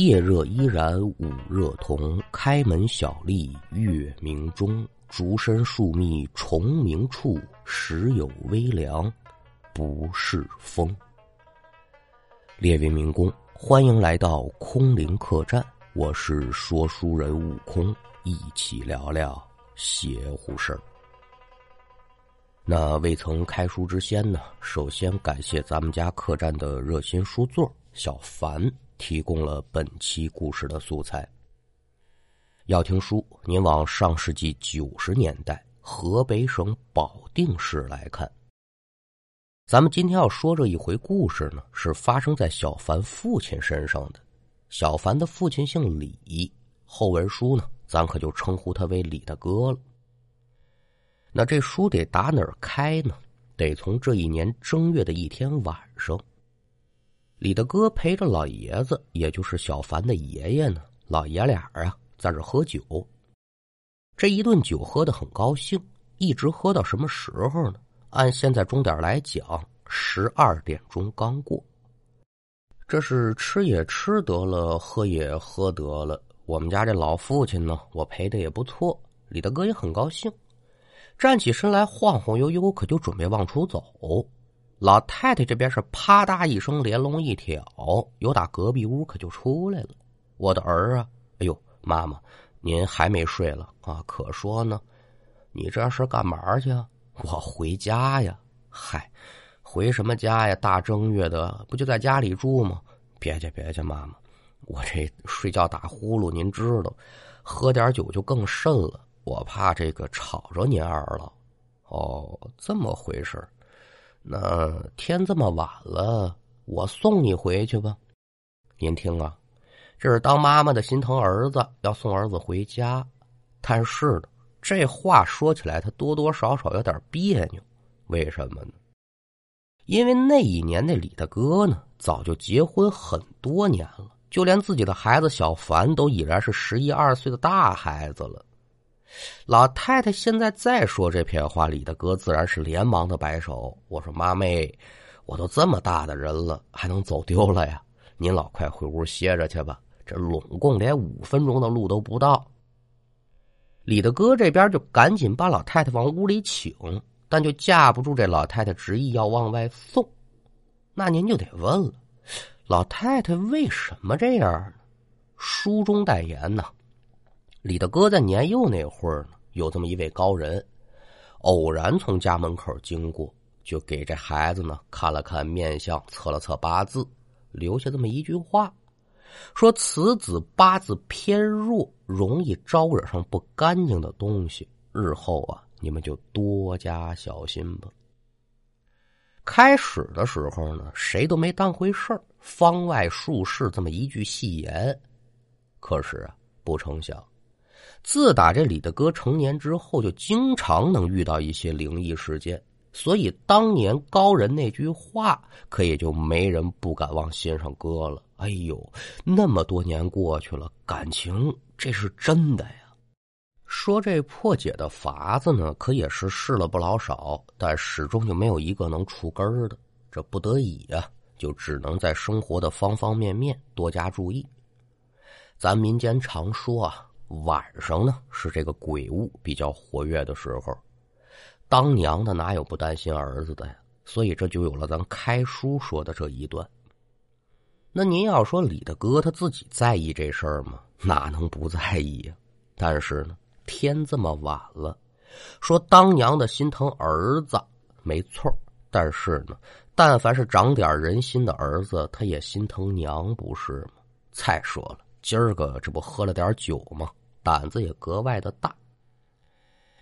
夜热依然午热同，开门小立月明中。竹深树密虫鸣处，时有微凉，不是风。列位民工，欢迎来到空灵客栈，我是说书人悟空，一起聊聊邪乎事儿。那未曾开书之先呢，首先感谢咱们家客栈的热心书座小凡提供了本期故事的素材。要听书，您往上世纪九十年代河北省保定市来看。咱们今天要说这一回故事呢，是发生在小凡父亲身上的。小凡的父亲姓李，后文书呢，咱可就称呼他为李大哥了。那这书得打哪儿开呢？得从这一年正月的一天晚上，李大哥陪着老爷子，也就是小凡的爷爷呢，老爷俩啊，在这喝酒。这一顿酒喝的很高兴，一直喝到什么时候呢？按现在钟点来讲，十二点钟刚过。这是吃也吃得了，喝也喝得了。我们家这老父亲呢，我陪的也不错，李大哥也很高兴。站起身来，晃晃悠悠，可就准备往出走。老太太这边是啪嗒一声，连笼一挑，由打隔壁屋可就出来了。我的儿啊，哎呦，妈妈，您还没睡了啊？可说呢，你这是干嘛去啊？我回家呀。嗨，回什么家呀？大正月的，不就在家里住吗？别介，别介，妈妈，我这睡觉打呼噜，您知道，喝点酒就更甚了。我怕这个吵着您儿了，哦，这么回事那天这么晚了，我送你回去吧。您听啊，这是当妈妈的心疼儿子，要送儿子回家。但是呢，这话说起来，他多多少少有点别扭。为什么呢？因为那一年那李大哥呢，早就结婚很多年了，就连自己的孩子小凡都已然是十一二岁的大孩子了。老太太现在再说这片话，李大哥自然是连忙的摆手。我说：“妈妹，我都这么大的人了，还能走丢了呀？您老快回屋歇着去吧，这拢共连五分钟的路都不到。”李大哥这边就赶紧把老太太往屋里请，但就架不住这老太太执意要往外送。那您就得问了，老太太为什么这样呢？书中代言呢？李大哥在年幼那会儿呢，有这么一位高人，偶然从家门口经过，就给这孩子呢看了看面相，测了测八字，留下这么一句话，说此子八字偏弱，容易招惹上不干净的东西，日后啊，你们就多加小心吧。开始的时候呢，谁都没当回事儿，方外术士这么一句戏言，可是啊，不成想。自打这李大哥成年之后，就经常能遇到一些灵异事件，所以当年高人那句话，可也就没人不敢往心上搁了。哎呦，那么多年过去了，感情这是真的呀。说这破解的法子呢，可也是试了不老少，但始终就没有一个能除根儿的。这不得已呀，就只能在生活的方方面面多加注意。咱民间常说啊。晚上呢是这个鬼物比较活跃的时候，当娘的哪有不担心儿子的呀？所以这就有了咱开书说的这一段。那您要说李大哥他自己在意这事儿吗？哪能不在意呀？但是呢，天这么晚了，说当娘的心疼儿子没错，但是呢，但凡是长点人心的儿子，他也心疼娘，不是吗？再说了，今儿个这不喝了点酒吗？胆子也格外的大，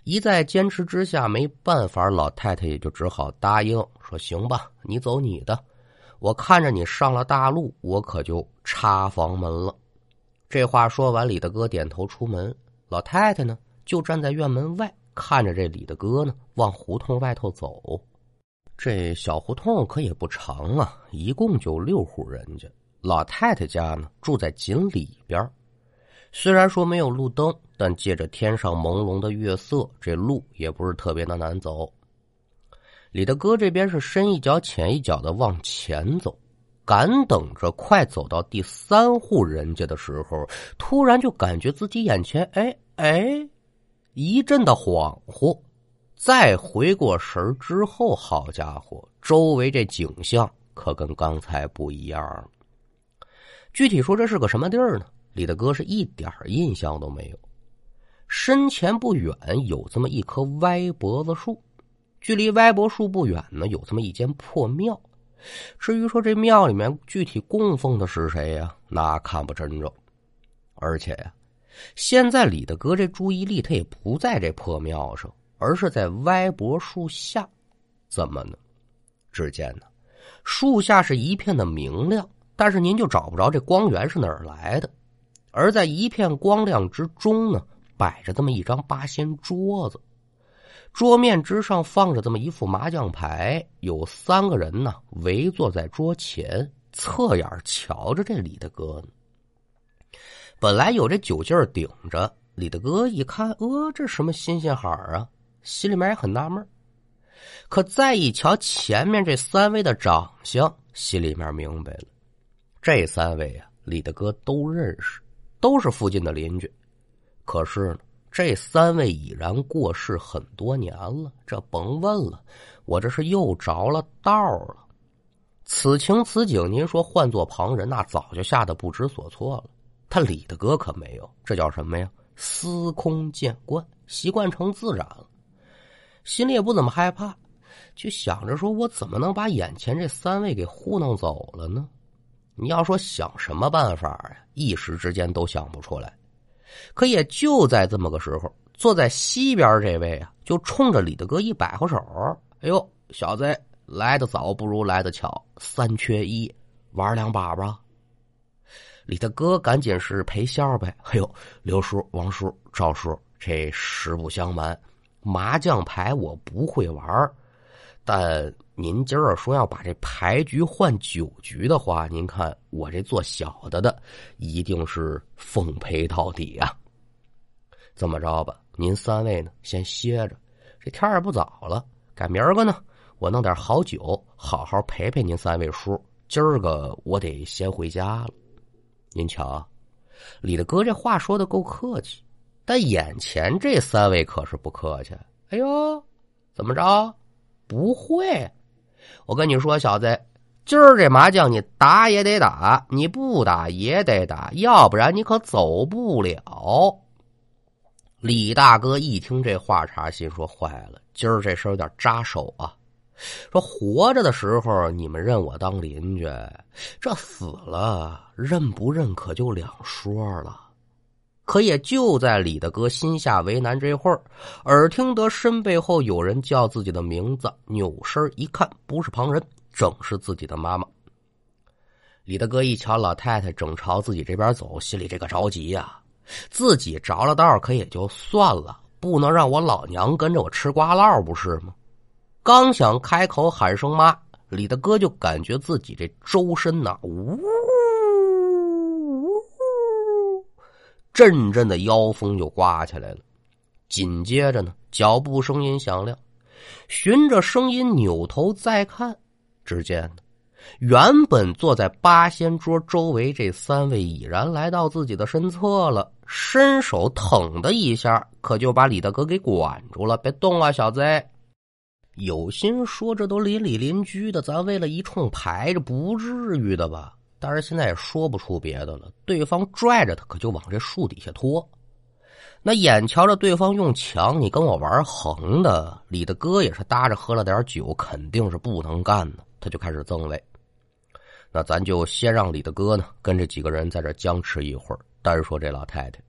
一再坚持之下，没办法，老太太也就只好答应说：“行吧，你走你的，我看着你上了大路，我可就插房门了。”这话说完，李大哥点头出门，老太太呢就站在院门外，看着这李大哥呢往胡同外头走。这小胡同可也不长啊，一共就六户人家，老太太家呢住在紧里边。虽然说没有路灯，但借着天上朦胧的月色，这路也不是特别的难走。李大哥这边是深一脚浅一脚的往前走，赶等着快走到第三户人家的时候，突然就感觉自己眼前，哎哎，一阵的恍惚。再回过神儿之后，好家伙，周围这景象可跟刚才不一样了。具体说这是个什么地儿呢？李大哥是一点印象都没有。身前不远有这么一棵歪脖子树，距离歪脖树不远呢，有这么一间破庙。至于说这庙里面具体供奉的是谁呀？那看不真着。而且呀，现在李大哥这注意力他也不在这破庙上。而是在歪脖树下，怎么呢？只见呢，树下是一片的明亮，但是您就找不着这光源是哪儿来的。而在一片光亮之中呢，摆着这么一张八仙桌子，桌面之上放着这么一副麻将牌，有三个人呢围坐在桌前，侧眼瞧着这李大哥呢。本来有这酒劲儿顶着，李大哥一看，呃，这什么新鲜好啊？心里面也很纳闷可再一瞧前面这三位的长相，心里面明白了，这三位啊，李大哥都认识，都是附近的邻居。可是呢，这三位已然过世很多年了，这甭问了，我这是又着了道了。此情此景，您说换做旁人，那早就吓得不知所措了。他李大哥可没有，这叫什么呀？司空见惯，习惯成自然了。心里也不怎么害怕，就想着说：“我怎么能把眼前这三位给糊弄走了呢？”你要说想什么办法呀？一时之间都想不出来。可也就在这么个时候，坐在西边这位啊，就冲着李大哥一摆划手：“哎呦，小子，来的早不如来的巧，三缺一，玩两把吧。”李大哥赶紧是陪笑呗：“哎呦，刘叔、王叔、赵叔，这实不相瞒。”麻将牌我不会玩但您今儿说要把这牌局换酒局的话，您看我这做小的的一定是奉陪到底啊！这么着吧，您三位呢先歇着，这天也不早了，改明儿个呢，我弄点好酒，好好陪陪您三位叔。今儿个我得先回家了。您瞧，李大哥这话说的够客气。但眼前这三位可是不客气。哎呦，怎么着？不会？我跟你说，小子，今儿这麻将你打也得打，你不打也得打，要不然你可走不了。李大哥一听这话茬，心说坏了，今儿这事有点扎手啊。说活着的时候你们认我当邻居，这死了认不认可就两说了。可也就在李大哥心下为难这会儿，耳听得身背后有人叫自己的名字，扭身一看，不是旁人，正是自己的妈妈。李大哥一瞧老太太正朝自己这边走，心里这个着急呀！自己着了道可也就算了，不能让我老娘跟着我吃瓜烙，不是吗？刚想开口喊声妈，李大哥就感觉自己这周身呐，呜。阵阵的妖风就刮起来了，紧接着呢，脚步声音响亮，循着声音扭头再看，只见呢，原本坐在八仙桌周围这三位已然来到自己的身侧了，伸手腾的一下，可就把李大哥给管住了：“别动啊，小子！”有心说这都邻里邻居的，咱为了一冲牌，这不至于的吧？但是现在也说不出别的了，对方拽着他，可就往这树底下拖。那眼瞧着对方用强，你跟我玩横的，李大哥也是搭着喝了点酒，肯定是不能干的。他就开始增位。那咱就先让李大哥呢跟这几个人在这僵持一会儿。单说这老太太，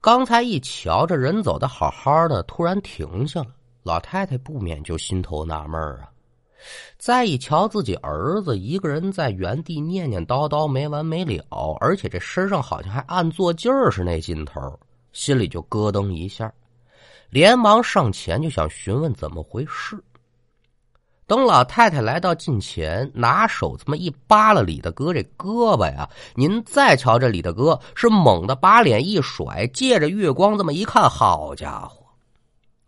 刚才一瞧这人走的好好的，突然停下了，老太太不免就心头纳闷啊。再一瞧自己儿子一个人在原地念念叨叨没完没了，而且这身上好像还暗做劲儿是那劲头，心里就咯噔一下，连忙上前就想询问怎么回事。等老太太来到近前，拿手这么一扒拉李大哥这胳膊呀，您再瞧这李大哥是猛地把脸一甩，借着月光这么一看，好家伙！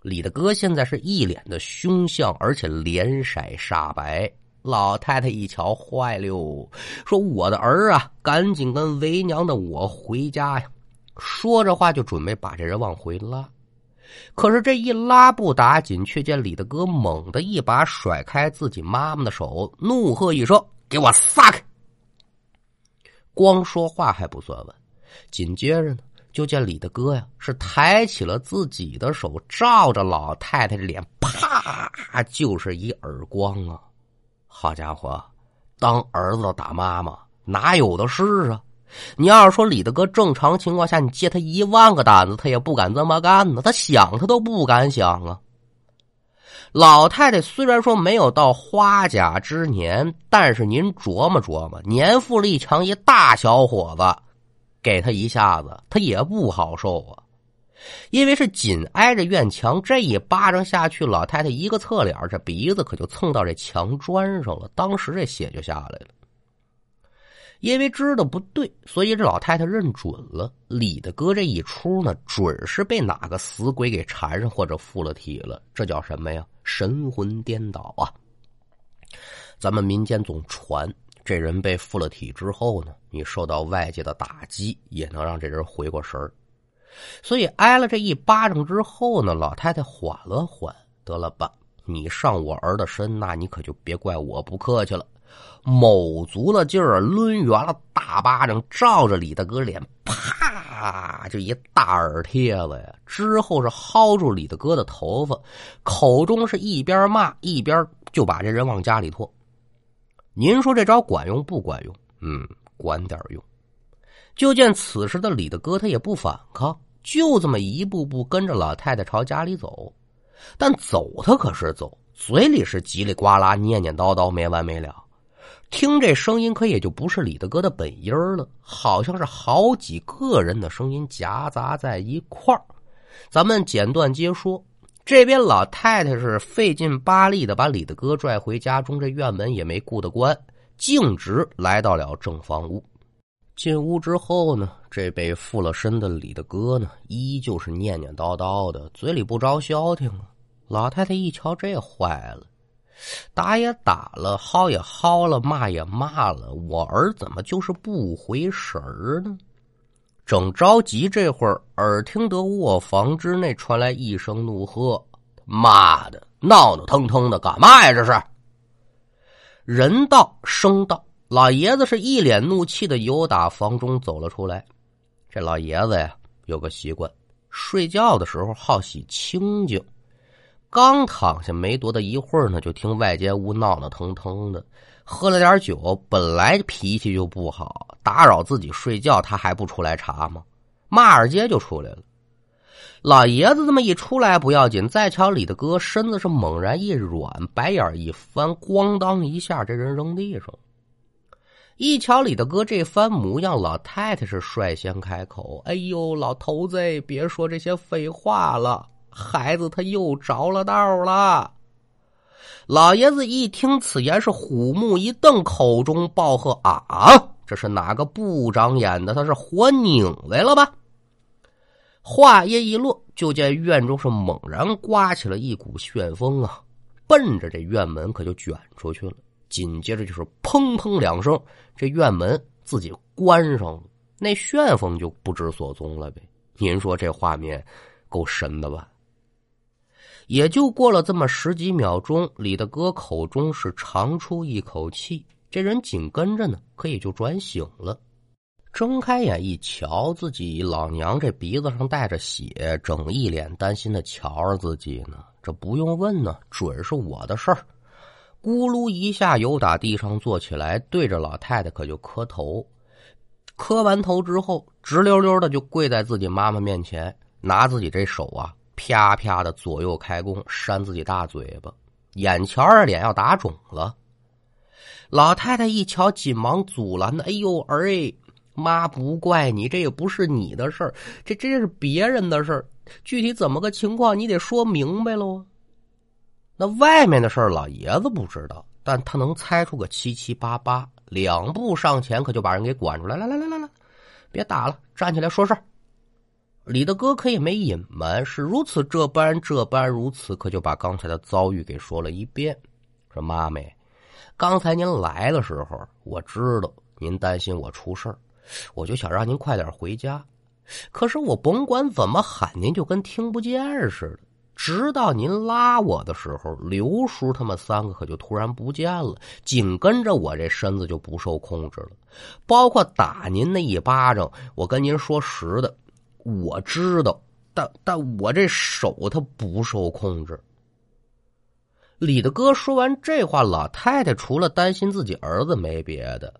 李大哥现在是一脸的凶相，而且脸色煞白，老太太一瞧，坏了，说：“我的儿啊，赶紧跟为娘的我回家呀！”说着话就准备把这人往回拉，可是这一拉不打紧，却见李大哥猛地一把甩开自己妈妈的手，怒喝一声：“给我撒开！”光说话还不算完，紧接着呢，就见李大哥呀是抬起了自己的手，照着老太太的脸，啪就是一耳光啊！好家伙，当儿子的打妈妈哪有的是啊？你要是说李大哥正常情况下，你借他一万个胆子，他也不敢这么干呢。他想他都不敢想啊！老太太虽然说没有到花甲之年，但是您琢磨琢磨，年富力强一大小伙子，给他一下子，他也不好受啊。因为是紧挨着院墙，这一巴掌下去，老太太一个侧脸，这鼻子可就蹭到这墙砖上了，当时这血就下来了。因为知道不对，所以这老太太认准了李大哥这一出呢，准是被哪个死鬼给缠上或者附了体了。这叫什么呀？神魂颠倒啊！咱们民间总传，这人被附了体之后呢，你受到外界的打击，也能让这人回过神儿。所以挨了这一巴掌之后呢，老太太缓了缓，得了吧，你上我儿的身，那你可就别怪我不客气了。卯足了劲儿，抡圆了大巴掌，照着李大哥脸，啪就一大耳贴子呀！之后是薅住李大哥的头发，口中是一边骂一边就把这人往家里拖。您说这招管用不管用？嗯，管点用。就见此时的李大哥他也不反抗，就这么一步步跟着老太太朝家里走。但走他可是走，嘴里是叽里呱啦念念叨叨没完没了。听这声音，可也就不是李大哥的本音了，好像是好几个人的声音夹杂在一块儿。咱们简短接说，这边老太太是费劲巴力的把李大哥拽回家中，这院门也没顾得关，径直来到了正房屋。进屋之后呢，这被附了身的李大哥呢，依旧是念念叨叨的，嘴里不着消停啊。老太太一瞧，这坏了。打也打了，薅也薅了，骂也骂了，我儿怎么就是不回神儿呢？正着急，这会儿耳听得卧房之内传来一声怒喝：“妈的，闹闹腾腾的干嘛呀？这是！”人到声到，老爷子是一脸怒气的由打房中走了出来。这老爷子呀，有个习惯，睡觉的时候好喜清静。刚躺下没多大一会儿呢，就听外间屋闹闹腾腾的，喝了点酒，本来脾气就不好，打扰自己睡觉，他还不出来查吗？骂二街就出来了。老爷子这么一出来不要紧，再瞧李大哥身子是猛然一软，白眼一翻，咣当一下，这人扔地上。一瞧李大哥这番模样，老太太是率先开口：“哎呦，老头子，别说这些废话了。”孩子他又着了道了。老爷子一听此言，是虎目一瞪，口中暴喝：“啊！这是哪个不长眼的？他是活拧来了吧？”话音一落，就见院中是猛然刮起了一股旋风啊，奔着这院门可就卷出去了。紧接着就是砰砰两声，这院门自己关上了，那旋风就不知所踪了呗。您说这画面够神的吧？也就过了这么十几秒钟，李大哥口中是长出一口气，这人紧跟着呢，可也就转醒了。睁开眼一瞧，自己老娘这鼻子上带着血，整一脸担心的瞧着自己呢。这不用问呢，准是我的事儿。咕噜一下，由打地上坐起来，对着老太太可就磕头。磕完头之后，直溜溜的就跪在自己妈妈面前，拿自己这手啊。啪啪的左右开弓，扇自己大嘴巴，眼瞧着脸要打肿了。老太太一瞧，紧忙阻拦的：“哎呦，儿哎，妈不怪你，这也不是你的事儿，这这是别人的事儿。具体怎么个情况，你得说明白喽。”那外面的事儿，老爷子不知道，但他能猜出个七七八八。两步上前，可就把人给管出来：“来来来来来，别打了，站起来说事儿。”李大哥可也没隐瞒，是如此这般这般如此，可就把刚才的遭遇给说了一遍。说妈咪，刚才您来的时候，我知道您担心我出事，我就想让您快点回家。可是我甭管怎么喊，您就跟听不见似的。直到您拉我的时候，刘叔他们三个可就突然不见了，紧跟着我这身子就不受控制了，包括打您那一巴掌。我跟您说实的，我知道，但但我这手他不受控制。李大哥说完这话，老太太除了担心自己儿子没别的，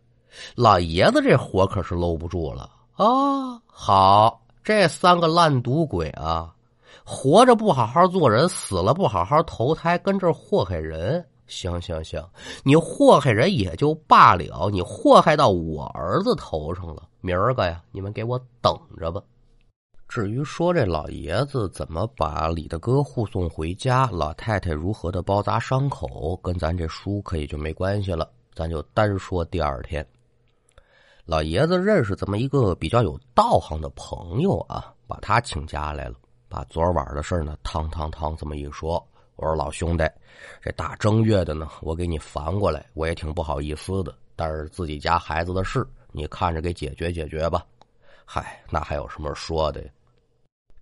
老爷子这火可是搂不住了啊！好，这三个烂赌鬼啊！活着不好好做人，死了不好好投胎，跟这祸害人。行行行，你祸害人也就罢了，你祸害到我儿子头上了。明儿个呀，你们给我等着吧。至于说这老爷子怎么把李大哥护送回家，老太太如何的包扎伤口，跟咱这书可以就没关系了。咱就单说第二天，老爷子认识这么一个比较有道行的朋友啊，把他请家来了。把昨晚的事呢，汤汤汤这么一说，我说老兄弟，这大正月的呢，我给你烦过来，我也挺不好意思的。但是自己家孩子的事，你看着给解决解决吧。嗨，那还有什么说的呀？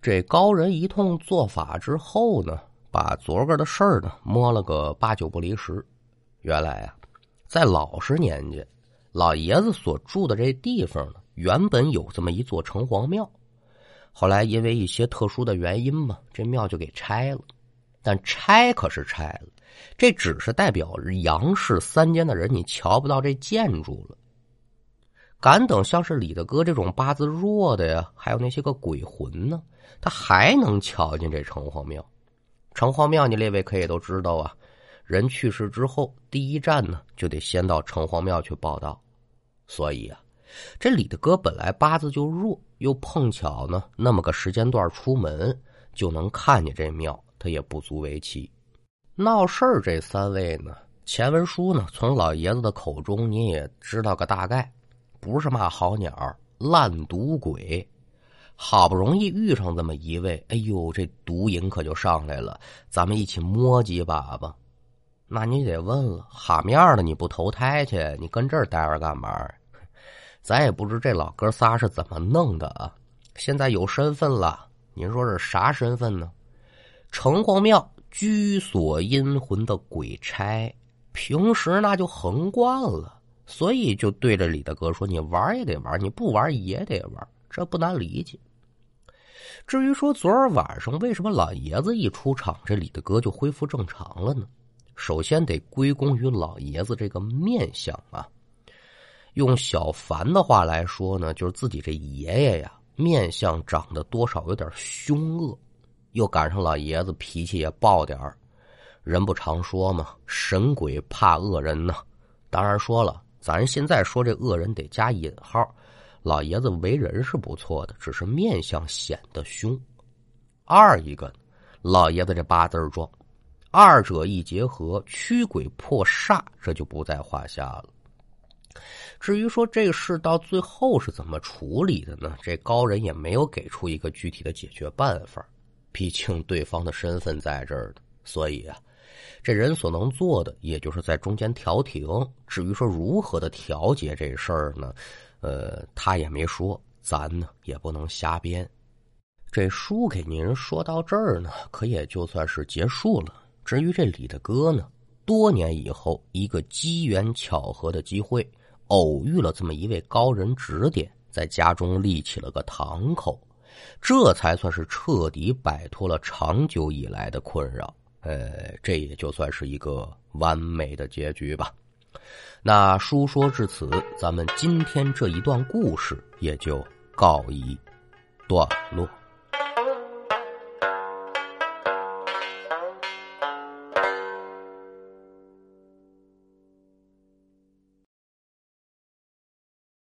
这高人一通做法之后呢，把昨个的事儿呢摸了个八九不离十。原来啊，在老实年间，老爷子所住的这地方呢，原本有这么一座城隍庙。后来因为一些特殊的原因嘛，这庙就给拆了。但拆可是拆了，这只是代表杨氏三间的人，你瞧不到这建筑了。敢等像是李大哥这种八字弱的呀，还有那些个鬼魂呢，他还能瞧见这城隍庙。城隍庙，你列位可以都知道啊，人去世之后，第一站呢就得先到城隍庙去报道。所以啊。这李大哥本来八字就弱，又碰巧呢那么个时间段出门，就能看见这庙，他也不足为奇。闹事儿这三位呢，前文书呢从老爷子的口中你也知道个大概，不是嘛好鸟，烂赌鬼。好不容易遇上这么一位，哎呦，这毒瘾可就上来了，咱们一起摸几把吧。那你得问了，哈面的你不投胎去，你跟这儿待着干嘛？咱也不知这老哥仨是怎么弄的啊！现在有身份了，您说是啥身份呢？城隍庙居所阴魂的鬼差，平时那就横惯了，所以就对着李大哥说：“你玩也得玩，你不玩也得玩。”这不难理解。至于说昨儿晚上为什么老爷子一出场，这李大哥就恢复正常了呢？首先得归功于老爷子这个面相啊。用小凡的话来说呢，就是自己这爷爷呀，面相长得多少有点凶恶，又赶上老爷子脾气也暴点儿。人不常说嘛，神鬼怕恶人呢。当然说了，咱现在说这恶人得加引号。老爷子为人是不错的，只是面相显得凶。二一个，老爷子这八字状，二者一结合，驱鬼破煞，这就不在话下了。至于说这事到最后是怎么处理的呢？这高人也没有给出一个具体的解决办法。毕竟对方的身份在这儿的，所以啊，这人所能做的也就是在中间调停。至于说如何的调节这事儿呢？呃，他也没说，咱呢也不能瞎编。这书给您说到这儿呢，可也就算是结束了。至于这李大哥呢，多年以后一个机缘巧合的机会。偶遇了这么一位高人指点，在家中立起了个堂口，这才算是彻底摆脱了长久以来的困扰。呃，这也就算是一个完美的结局吧。那书说至此，咱们今天这一段故事也就告一段落。